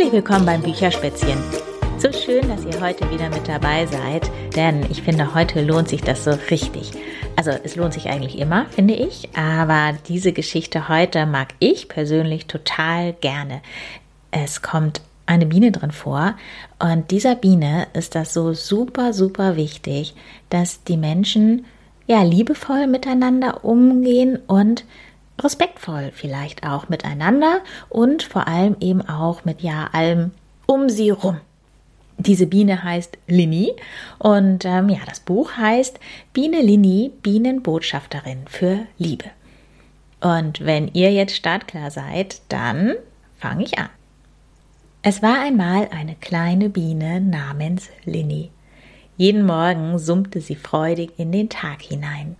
Herzlich willkommen beim Bücherspätzchen. So schön, dass ihr heute wieder mit dabei seid, denn ich finde, heute lohnt sich das so richtig. Also es lohnt sich eigentlich immer, finde ich, aber diese Geschichte heute mag ich persönlich total gerne. Es kommt eine Biene drin vor und dieser Biene ist das so super, super wichtig, dass die Menschen ja liebevoll miteinander umgehen und respektvoll vielleicht auch miteinander und vor allem eben auch mit ja allem um sie rum. Diese Biene heißt Lini und ähm, ja, das Buch heißt Biene Lini, Bienenbotschafterin für Liebe. Und wenn ihr jetzt startklar seid, dann fange ich an. Es war einmal eine kleine Biene namens Lini. Jeden Morgen summte sie freudig in den Tag hinein.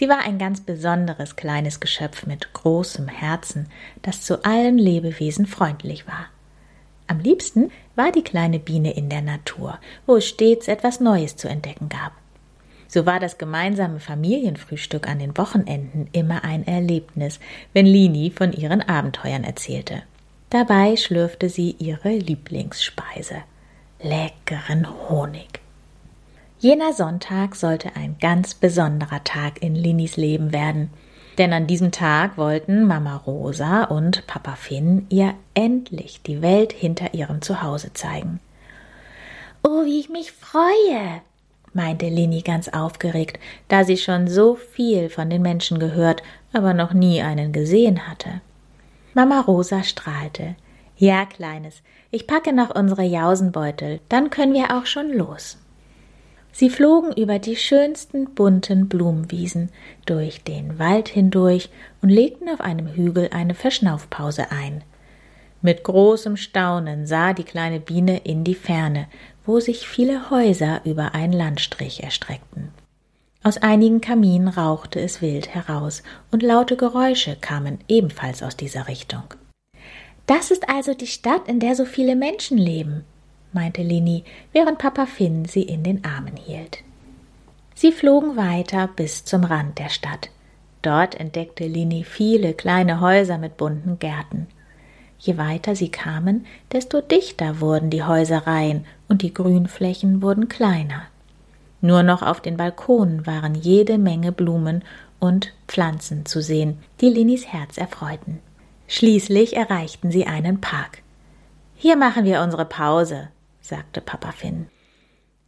Sie war ein ganz besonderes kleines Geschöpf mit großem Herzen, das zu allen Lebewesen freundlich war. Am liebsten war die kleine Biene in der Natur, wo es stets etwas Neues zu entdecken gab. So war das gemeinsame Familienfrühstück an den Wochenenden immer ein Erlebnis, wenn Lini von ihren Abenteuern erzählte. Dabei schlürfte sie ihre Lieblingsspeise leckeren Honig. Jener Sonntag sollte ein ganz besonderer Tag in Linis Leben werden, denn an diesem Tag wollten Mama Rosa und Papa Finn ihr endlich die Welt hinter ihrem Zuhause zeigen. Oh, wie ich mich freue, meinte Lini ganz aufgeregt, da sie schon so viel von den Menschen gehört, aber noch nie einen gesehen hatte. Mama Rosa strahlte. Ja, Kleines, ich packe noch unsere Jausenbeutel, dann können wir auch schon los. Sie flogen über die schönsten bunten Blumenwiesen, durch den Wald hindurch und legten auf einem Hügel eine Verschnaufpause ein. Mit großem Staunen sah die kleine Biene in die Ferne, wo sich viele Häuser über einen Landstrich erstreckten. Aus einigen Kaminen rauchte es wild heraus, und laute Geräusche kamen ebenfalls aus dieser Richtung. Das ist also die Stadt, in der so viele Menschen leben, meinte Lini, während Papa Finn sie in den Armen hielt. Sie flogen weiter bis zum Rand der Stadt. Dort entdeckte Lini viele kleine Häuser mit bunten Gärten. Je weiter sie kamen, desto dichter wurden die Häusereien und die Grünflächen wurden kleiner. Nur noch auf den Balkonen waren jede Menge Blumen und Pflanzen zu sehen, die Linis Herz erfreuten. Schließlich erreichten sie einen Park. Hier machen wir unsere Pause, sagte Papa Finn.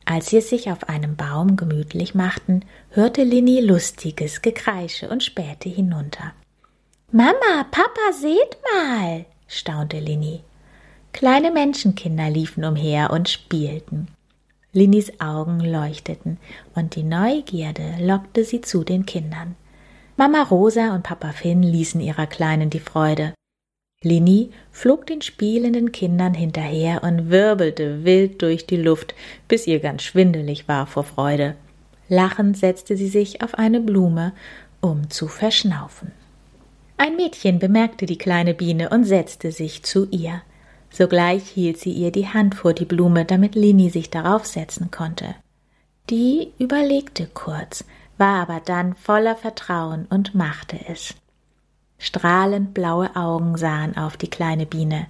Als sie es sich auf einem Baum gemütlich machten, hörte Linny lustiges Gekreische und spähte hinunter. Mama, Papa, seht mal, staunte Linny. Kleine Menschenkinder liefen umher und spielten. Linnys Augen leuchteten und die Neugierde lockte sie zu den Kindern. Mama Rosa und Papa Finn ließen ihrer Kleinen die Freude. Lini flog den spielenden Kindern hinterher und wirbelte wild durch die Luft, bis ihr ganz schwindelig war vor Freude. Lachend setzte sie sich auf eine Blume, um zu verschnaufen. Ein Mädchen bemerkte die kleine Biene und setzte sich zu ihr. Sogleich hielt sie ihr die Hand vor die Blume, damit Lini sich darauf setzen konnte. Die überlegte kurz, war aber dann voller Vertrauen und machte es. Strahlend blaue Augen sahen auf die kleine Biene.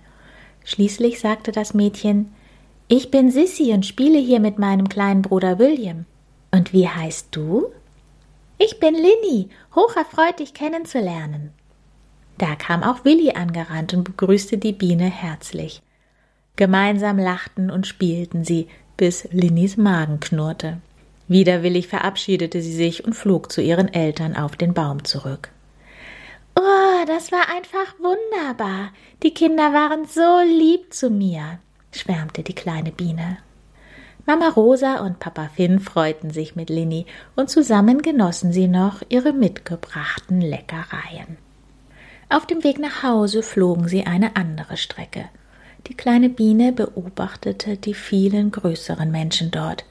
Schließlich sagte das Mädchen Ich bin Sissy und spiele hier mit meinem kleinen Bruder William. Und wie heißt du? Ich bin Linny, hocherfreut, dich kennenzulernen. Da kam auch Willi angerannt und begrüßte die Biene herzlich. Gemeinsam lachten und spielten sie, bis Linnys Magen knurrte. Widerwillig verabschiedete sie sich und flog zu ihren Eltern auf den Baum zurück. Oh, das war einfach wunderbar. Die Kinder waren so lieb zu mir, schwärmte die kleine Biene. Mama Rosa und Papa Finn freuten sich mit Linny und zusammen genossen sie noch ihre mitgebrachten Leckereien. Auf dem Weg nach Hause flogen sie eine andere Strecke. Die kleine Biene beobachtete die vielen größeren Menschen dort.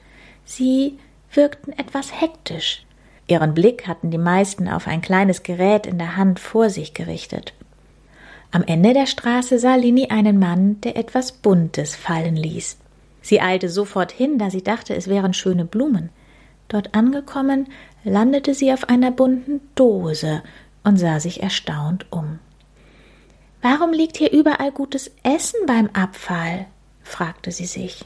Sie wirkten etwas hektisch, Ihren Blick hatten die meisten auf ein kleines Gerät in der Hand vor sich gerichtet. Am Ende der Straße sah Lini einen Mann, der etwas Buntes fallen ließ. Sie eilte sofort hin, da sie dachte, es wären schöne Blumen. Dort angekommen, landete sie auf einer bunten Dose und sah sich erstaunt um. Warum liegt hier überall gutes Essen beim Abfall? fragte sie sich.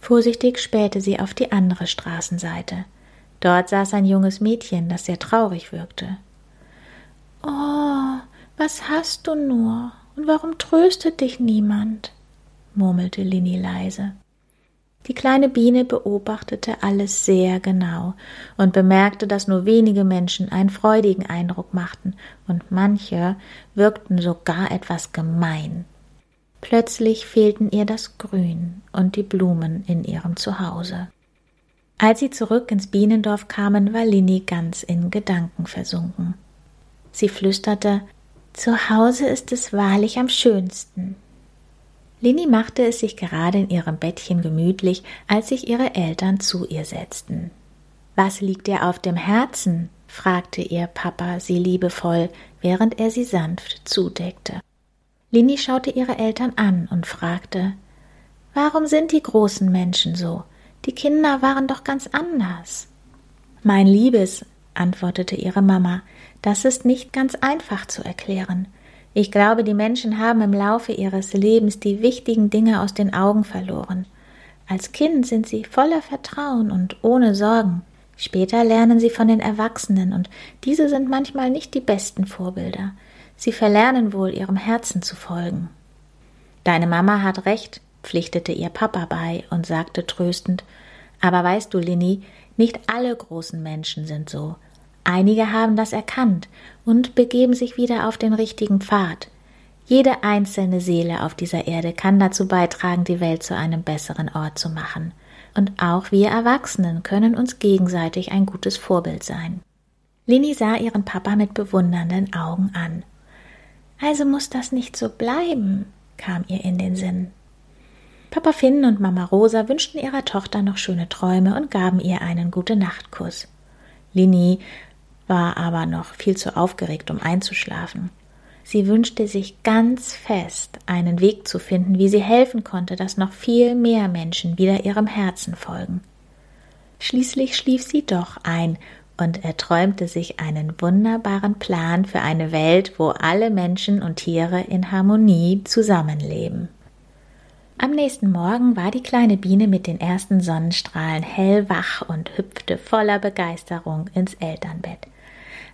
Vorsichtig spähte sie auf die andere Straßenseite. Dort saß ein junges Mädchen, das sehr traurig wirkte. Oh, was hast du nur? Und warum tröstet dich niemand? murmelte Linny leise. Die kleine Biene beobachtete alles sehr genau und bemerkte, dass nur wenige Menschen einen freudigen Eindruck machten und manche wirkten sogar etwas gemein. Plötzlich fehlten ihr das Grün und die Blumen in ihrem Zuhause. Als sie zurück ins Bienendorf kamen, war Linny ganz in Gedanken versunken. Sie flüsterte Zu Hause ist es wahrlich am schönsten. Lini machte es sich gerade in ihrem Bettchen gemütlich, als sich ihre Eltern zu ihr setzten. Was liegt dir auf dem Herzen? fragte ihr Papa sie liebevoll, während er sie sanft zudeckte. Lini schaute ihre Eltern an und fragte Warum sind die großen Menschen so? Die Kinder waren doch ganz anders. Mein Liebes, antwortete ihre Mama, das ist nicht ganz einfach zu erklären. Ich glaube, die Menschen haben im Laufe ihres Lebens die wichtigen Dinge aus den Augen verloren. Als Kind sind sie voller Vertrauen und ohne Sorgen. Später lernen sie von den Erwachsenen, und diese sind manchmal nicht die besten Vorbilder. Sie verlernen wohl, ihrem Herzen zu folgen. Deine Mama hat recht, pflichtete ihr Papa bei und sagte tröstend, aber weißt du, Linny, nicht alle großen Menschen sind so. Einige haben das erkannt und begeben sich wieder auf den richtigen Pfad. Jede einzelne Seele auf dieser Erde kann dazu beitragen, die Welt zu einem besseren Ort zu machen. Und auch wir Erwachsenen können uns gegenseitig ein gutes Vorbild sein. Lini sah ihren Papa mit bewundernden Augen an. Also muss das nicht so bleiben, kam ihr in den Sinn. Papa Finn und Mama Rosa wünschten ihrer Tochter noch schöne Träume und gaben ihr einen gute Nachtkuss. Lini war aber noch viel zu aufgeregt, um einzuschlafen. Sie wünschte sich ganz fest, einen Weg zu finden, wie sie helfen konnte, dass noch viel mehr Menschen wieder ihrem Herzen folgen. Schließlich schlief sie doch ein und erträumte sich einen wunderbaren Plan für eine Welt, wo alle Menschen und Tiere in Harmonie zusammenleben. Am nächsten Morgen war die kleine Biene mit den ersten Sonnenstrahlen hellwach und hüpfte voller Begeisterung ins Elternbett.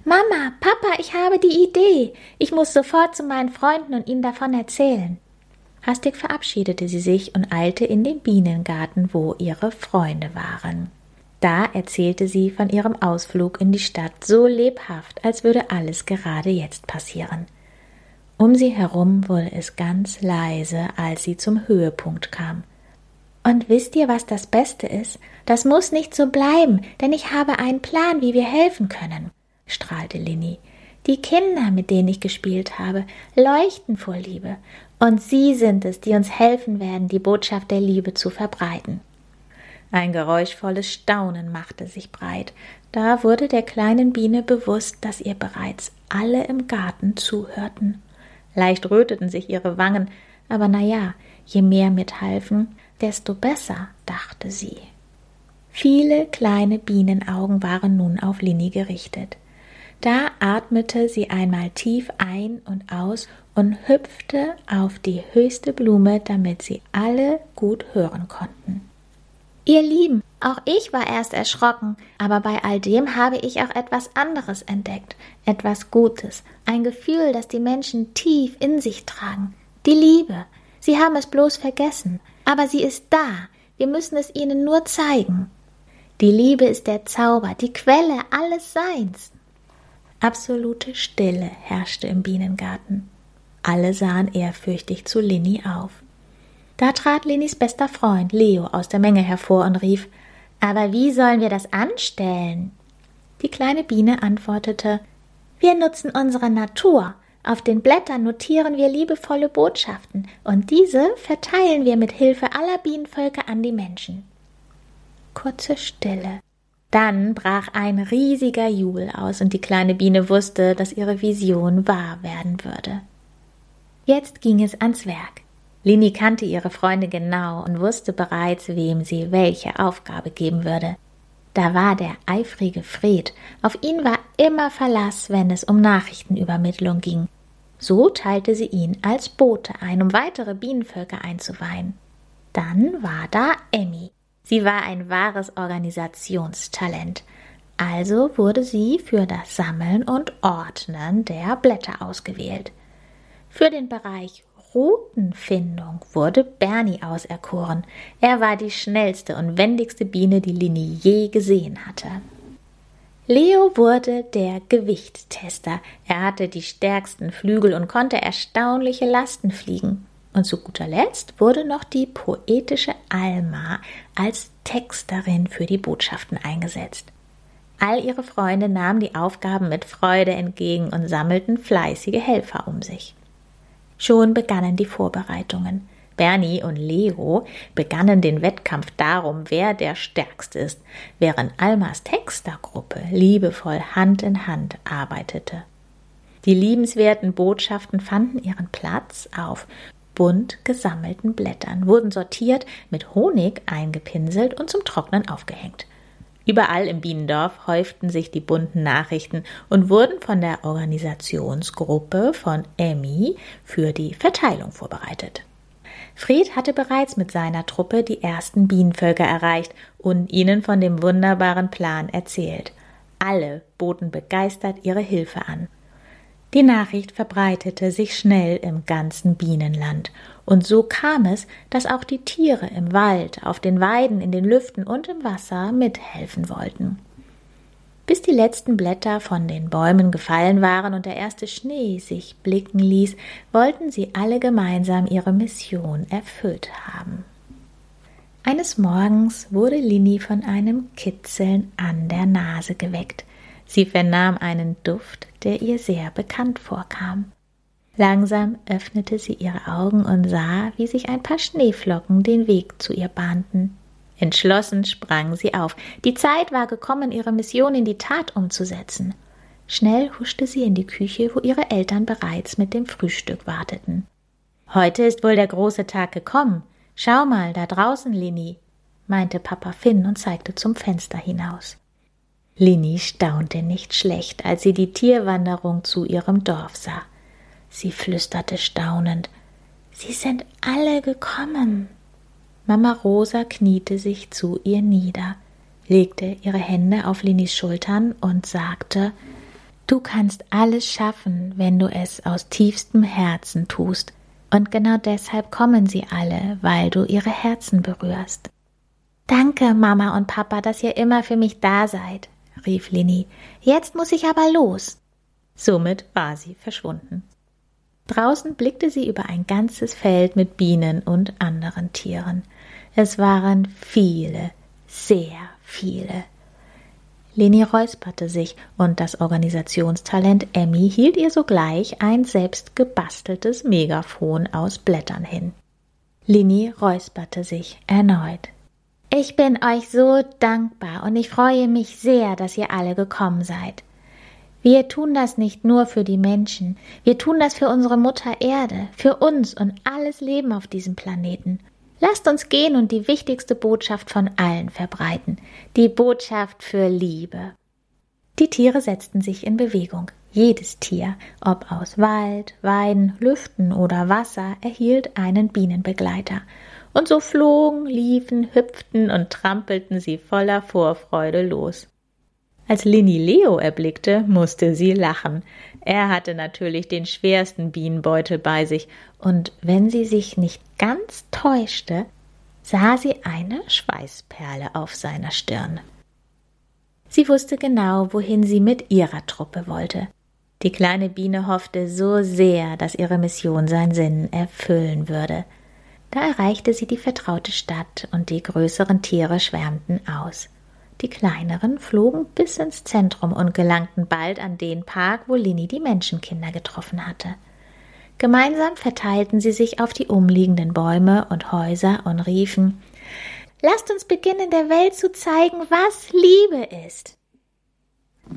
Mama, Papa, ich habe die Idee. Ich muss sofort zu meinen Freunden und ihnen davon erzählen. Hastig verabschiedete sie sich und eilte in den Bienengarten, wo ihre Freunde waren. Da erzählte sie von ihrem Ausflug in die Stadt so lebhaft, als würde alles gerade jetzt passieren. Um sie herum wurde es ganz leise, als sie zum Höhepunkt kam. Und wisst ihr, was das Beste ist? Das muss nicht so bleiben, denn ich habe einen Plan, wie wir helfen können strahlte Linny. Die Kinder, mit denen ich gespielt habe, leuchten vor Liebe, und sie sind es, die uns helfen werden, die Botschaft der Liebe zu verbreiten. Ein geräuschvolles Staunen machte sich breit. Da wurde der kleinen Biene bewusst, dass ihr bereits alle im Garten zuhörten. Leicht röteten sich ihre Wangen, aber na ja, je mehr mithalfen, desto besser, dachte sie. Viele kleine Bienenaugen waren nun auf Linny gerichtet. Da atmete sie einmal tief ein und aus und hüpfte auf die höchste Blume, damit sie alle gut hören konnten. Ihr Lieben, auch ich war erst erschrocken, aber bei all dem habe ich auch etwas anderes entdeckt, etwas Gutes, ein Gefühl, das die Menschen tief in sich tragen. Die Liebe. Sie haben es bloß vergessen, aber sie ist da. Wir müssen es ihnen nur zeigen. Die Liebe ist der Zauber, die Quelle alles Seins. Absolute Stille herrschte im Bienengarten. Alle sahen ehrfürchtig zu Linny auf. Da trat Linnys bester Freund Leo aus der Menge hervor und rief Aber wie sollen wir das anstellen? Die kleine Biene antwortete Wir nutzen unsere Natur. Auf den Blättern notieren wir liebevolle Botschaften, und diese verteilen wir mit Hilfe aller Bienenvölker an die Menschen. Kurze Stille. Dann brach ein riesiger Jubel aus und die kleine Biene wusste, dass ihre Vision wahr werden würde. Jetzt ging es ans Werk. Lini kannte ihre Freunde genau und wusste bereits, wem sie welche Aufgabe geben würde. Da war der eifrige Fred. Auf ihn war immer Verlass, wenn es um Nachrichtenübermittlung ging. So teilte sie ihn als Bote ein, um weitere Bienenvölker einzuweihen. Dann war da Emmy. Sie war ein wahres Organisationstalent. Also wurde sie für das Sammeln und Ordnen der Blätter ausgewählt. Für den Bereich Routenfindung wurde Bernie auserkoren. Er war die schnellste und wendigste Biene, die Lini je gesehen hatte. Leo wurde der Gewichttester. Er hatte die stärksten Flügel und konnte erstaunliche Lasten fliegen. Und zu guter Letzt wurde noch die poetische Alma als Texterin für die Botschaften eingesetzt. All ihre Freunde nahmen die Aufgaben mit Freude entgegen und sammelten fleißige Helfer um sich. Schon begannen die Vorbereitungen. Bernie und Leo begannen den Wettkampf darum, wer der Stärkste ist, während Almas Textergruppe liebevoll Hand in Hand arbeitete. Die liebenswerten Botschaften fanden ihren Platz auf bunt gesammelten Blättern, wurden sortiert, mit Honig eingepinselt und zum Trocknen aufgehängt. Überall im Bienendorf häuften sich die bunten Nachrichten und wurden von der Organisationsgruppe von Emmy für die Verteilung vorbereitet. Fred hatte bereits mit seiner Truppe die ersten Bienenvölker erreicht und ihnen von dem wunderbaren Plan erzählt. Alle boten begeistert ihre Hilfe an. Die Nachricht verbreitete sich schnell im ganzen Bienenland, und so kam es, dass auch die Tiere im Wald, auf den Weiden, in den Lüften und im Wasser mithelfen wollten. Bis die letzten Blätter von den Bäumen gefallen waren und der erste Schnee sich blicken ließ, wollten sie alle gemeinsam ihre Mission erfüllt haben. Eines Morgens wurde Lini von einem Kitzeln an der Nase geweckt. Sie vernahm einen Duft, der ihr sehr bekannt vorkam. Langsam öffnete sie ihre Augen und sah, wie sich ein paar Schneeflocken den Weg zu ihr bahnten. Entschlossen sprang sie auf. Die Zeit war gekommen, ihre Mission in die Tat umzusetzen. Schnell huschte sie in die Küche, wo ihre Eltern bereits mit dem Frühstück warteten. Heute ist wohl der große Tag gekommen. Schau mal, da draußen, Lini, meinte Papa Finn und zeigte zum Fenster hinaus. Lini staunte nicht schlecht, als sie die Tierwanderung zu ihrem Dorf sah. Sie flüsterte staunend Sie sind alle gekommen. Mama Rosa kniete sich zu ihr nieder, legte ihre Hände auf Linis Schultern und sagte Du kannst alles schaffen, wenn du es aus tiefstem Herzen tust, und genau deshalb kommen sie alle, weil du ihre Herzen berührst. Danke, Mama und Papa, dass ihr immer für mich da seid, rief Lini. Jetzt muss ich aber los. Somit war sie verschwunden. Draußen blickte sie über ein ganzes Feld mit Bienen und anderen Tieren. Es waren viele, sehr viele. Leni räusperte sich und das Organisationstalent Emmy hielt ihr sogleich ein selbst gebasteltes Megafon aus Blättern hin. Lini räusperte sich erneut. Ich bin euch so dankbar und ich freue mich sehr, dass ihr alle gekommen seid. Wir tun das nicht nur für die Menschen, wir tun das für unsere Mutter Erde, für uns und alles Leben auf diesem Planeten. Lasst uns gehen und die wichtigste Botschaft von allen verbreiten, die Botschaft für Liebe. Die Tiere setzten sich in Bewegung. Jedes Tier, ob aus Wald, Weiden, Lüften oder Wasser, erhielt einen Bienenbegleiter. Und so flogen, liefen, hüpften und trampelten sie voller Vorfreude los. Als Lini Leo erblickte, musste sie lachen. Er hatte natürlich den schwersten Bienenbeutel bei sich, und wenn sie sich nicht ganz täuschte, sah sie eine Schweißperle auf seiner Stirn. Sie wusste genau, wohin sie mit ihrer Truppe wollte. Die kleine Biene hoffte so sehr, dass ihre Mission seinen Sinn erfüllen würde. Da erreichte sie die vertraute Stadt und die größeren Tiere schwärmten aus. Die kleineren flogen bis ins Zentrum und gelangten bald an den Park, wo Lini die Menschenkinder getroffen hatte. Gemeinsam verteilten sie sich auf die umliegenden Bäume und Häuser und riefen Lasst uns beginnen, der Welt zu zeigen, was Liebe ist.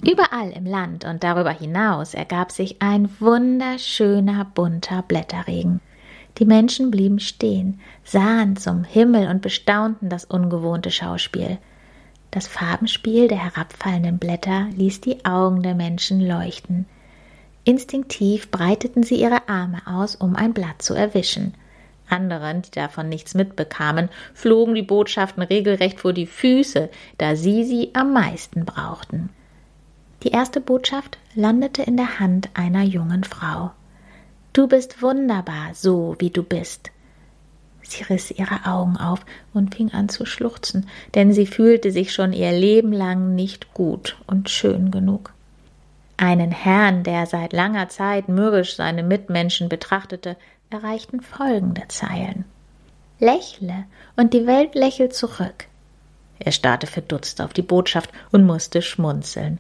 Überall im Land und darüber hinaus ergab sich ein wunderschöner bunter Blätterregen. Die Menschen blieben stehen, sahen zum Himmel und bestaunten das ungewohnte Schauspiel. Das Farbenspiel der herabfallenden Blätter ließ die Augen der Menschen leuchten. Instinktiv breiteten sie ihre Arme aus, um ein Blatt zu erwischen. Anderen, die davon nichts mitbekamen, flogen die Botschaften regelrecht vor die Füße, da sie sie am meisten brauchten. Die erste Botschaft landete in der Hand einer jungen Frau. Du bist wunderbar, so wie du bist. Sie riss ihre Augen auf und fing an zu schluchzen, denn sie fühlte sich schon ihr Leben lang nicht gut und schön genug. Einen Herrn, der seit langer Zeit mürrisch seine Mitmenschen betrachtete, erreichten folgende Zeilen. Lächle, und die Welt lächelt zurück. Er starrte verdutzt auf die Botschaft und musste schmunzeln.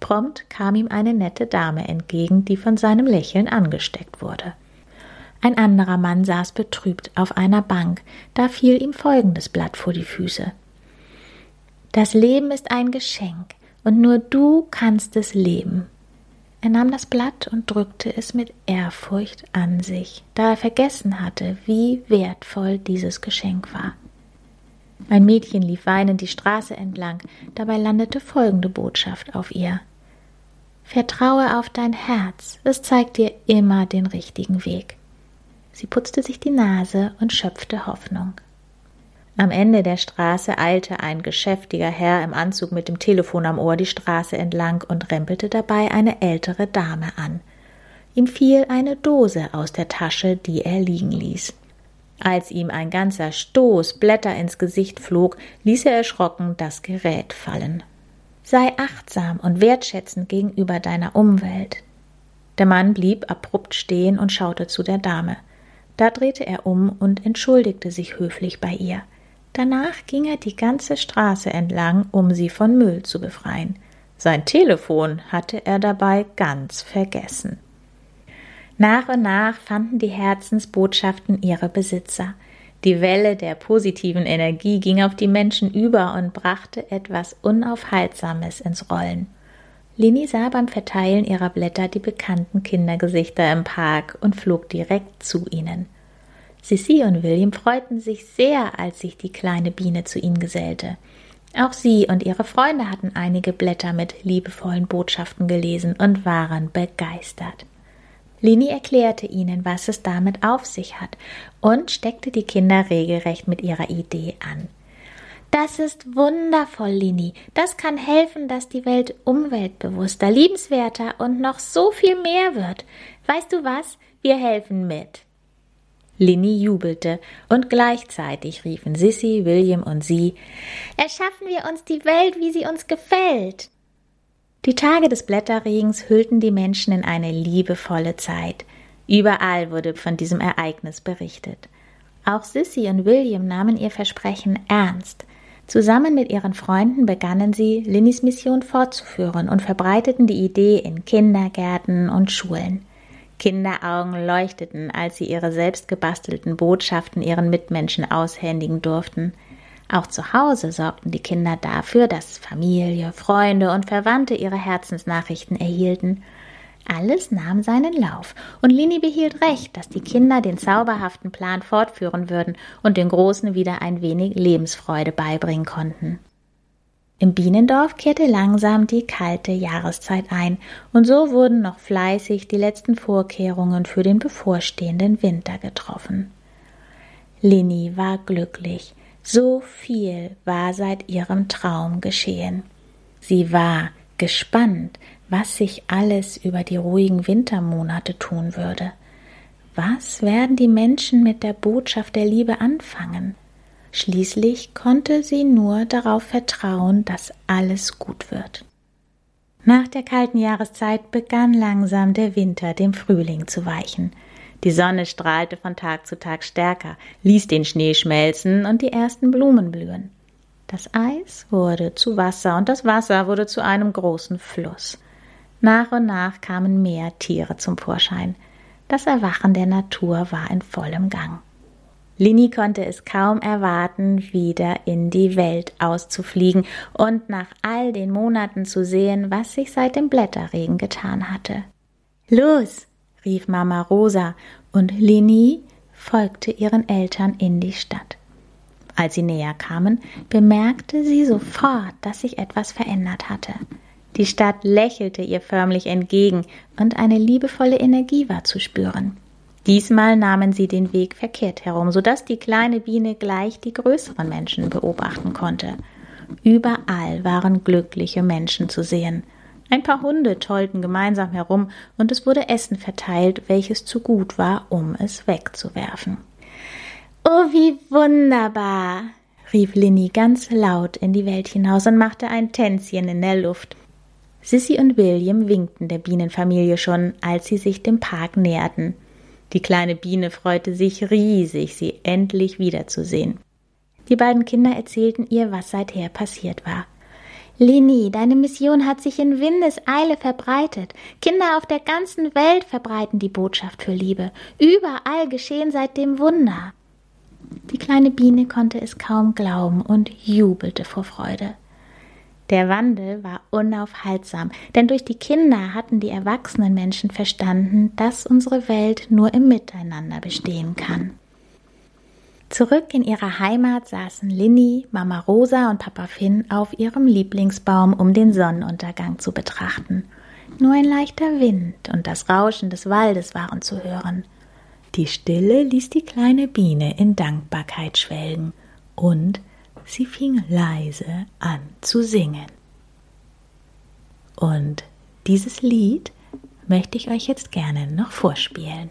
Prompt kam ihm eine nette Dame entgegen, die von seinem Lächeln angesteckt wurde. Ein anderer Mann saß betrübt auf einer Bank, da fiel ihm folgendes Blatt vor die Füße. Das Leben ist ein Geschenk, und nur du kannst es leben. Er nahm das Blatt und drückte es mit Ehrfurcht an sich, da er vergessen hatte, wie wertvoll dieses Geschenk war. Ein Mädchen lief weinend die Straße entlang, dabei landete folgende Botschaft auf ihr. Vertraue auf dein Herz, es zeigt dir immer den richtigen Weg. Sie putzte sich die Nase und schöpfte Hoffnung. Am Ende der Straße eilte ein geschäftiger Herr im Anzug mit dem Telefon am Ohr die Straße entlang und rempelte dabei eine ältere Dame an. Ihm fiel eine Dose aus der Tasche, die er liegen ließ. Als ihm ein ganzer Stoß Blätter ins Gesicht flog, ließ er erschrocken das Gerät fallen. Sei achtsam und wertschätzend gegenüber deiner Umwelt. Der Mann blieb abrupt stehen und schaute zu der Dame. Da drehte er um und entschuldigte sich höflich bei ihr. Danach ging er die ganze Straße entlang, um sie von Müll zu befreien. Sein Telefon hatte er dabei ganz vergessen. Nach und nach fanden die Herzensbotschaften ihre Besitzer. Die Welle der positiven Energie ging auf die Menschen über und brachte etwas Unaufhaltsames ins Rollen. Lini sah beim Verteilen ihrer Blätter die bekannten Kindergesichter im Park und flog direkt zu ihnen. Sissy und William freuten sich sehr, als sich die kleine Biene zu ihnen gesellte. Auch sie und ihre Freunde hatten einige Blätter mit liebevollen Botschaften gelesen und waren begeistert. Lini erklärte ihnen, was es damit auf sich hat und steckte die Kinder regelrecht mit ihrer Idee an. Das ist wundervoll, Lini. Das kann helfen, dass die Welt umweltbewusster, liebenswerter und noch so viel mehr wird. Weißt du was? Wir helfen mit. Linny jubelte, und gleichzeitig riefen Sissy, William und sie Erschaffen wir uns die Welt, wie sie uns gefällt. Die Tage des Blätterregens hüllten die Menschen in eine liebevolle Zeit. Überall wurde von diesem Ereignis berichtet. Auch Sissy und William nahmen ihr Versprechen ernst. Zusammen mit ihren Freunden begannen sie, Linnys Mission fortzuführen und verbreiteten die Idee in Kindergärten und Schulen. Kinderaugen leuchteten, als sie ihre selbstgebastelten Botschaften ihren Mitmenschen aushändigen durften. Auch zu Hause sorgten die Kinder dafür, dass Familie, Freunde und Verwandte ihre Herzensnachrichten erhielten. Alles nahm seinen Lauf, und Lini behielt recht, dass die Kinder den zauberhaften Plan fortführen würden und den Großen wieder ein wenig Lebensfreude beibringen konnten. Im Bienendorf kehrte langsam die kalte Jahreszeit ein, und so wurden noch fleißig die letzten Vorkehrungen für den bevorstehenden Winter getroffen. Linny war glücklich, so viel war seit ihrem Traum geschehen. Sie war gespannt, was sich alles über die ruhigen Wintermonate tun würde. Was werden die Menschen mit der Botschaft der Liebe anfangen? Schließlich konnte sie nur darauf vertrauen, dass alles gut wird. Nach der kalten Jahreszeit begann langsam der Winter dem Frühling zu weichen. Die Sonne strahlte von Tag zu Tag stärker, ließ den Schnee schmelzen und die ersten Blumen blühen. Das Eis wurde zu Wasser und das Wasser wurde zu einem großen Fluss. Nach und nach kamen mehr Tiere zum Vorschein. Das Erwachen der Natur war in vollem Gang. Lini konnte es kaum erwarten, wieder in die Welt auszufliegen und nach all den Monaten zu sehen, was sich seit dem Blätterregen getan hatte. Los, rief Mama Rosa, und Lini folgte ihren Eltern in die Stadt. Als sie näher kamen, bemerkte sie sofort, dass sich etwas verändert hatte. Die Stadt lächelte ihr förmlich entgegen und eine liebevolle Energie war zu spüren. Diesmal nahmen sie den Weg verkehrt herum, sodass die kleine Biene gleich die größeren Menschen beobachten konnte. Überall waren glückliche Menschen zu sehen. Ein paar Hunde tollten gemeinsam herum und es wurde Essen verteilt, welches zu gut war, um es wegzuwerfen. Oh, wie wunderbar! rief Linny ganz laut in die Welt hinaus und machte ein Tänzchen in der Luft. Sissy und William winkten der Bienenfamilie schon, als sie sich dem Park näherten. Die kleine Biene freute sich riesig, sie endlich wiederzusehen. Die beiden Kinder erzählten ihr, was seither passiert war. Lini, deine Mission hat sich in Windeseile verbreitet. Kinder auf der ganzen Welt verbreiten die Botschaft für Liebe. Überall geschehen seitdem Wunder. Die kleine Biene konnte es kaum glauben und jubelte vor Freude. Der Wandel war unaufhaltsam, denn durch die Kinder hatten die erwachsenen Menschen verstanden, dass unsere Welt nur im Miteinander bestehen kann. Zurück in ihrer Heimat saßen Linny, Mama Rosa und Papa Finn auf ihrem Lieblingsbaum, um den Sonnenuntergang zu betrachten. Nur ein leichter Wind und das Rauschen des Waldes waren zu hören. Die Stille ließ die kleine Biene in Dankbarkeit schwelgen und sie fing leise an zu singen. Und dieses Lied möchte ich euch jetzt gerne noch vorspielen.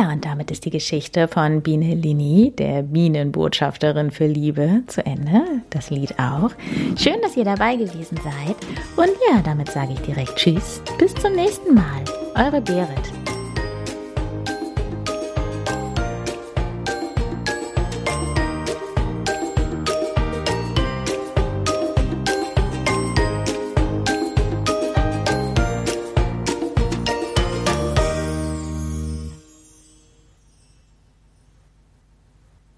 Ja, und damit ist die Geschichte von Biene Lini, der Bienenbotschafterin für Liebe, zu Ende. Das Lied auch. Schön, dass ihr dabei gewesen seid. Und ja, damit sage ich direkt Tschüss. Bis zum nächsten Mal. Eure Berit.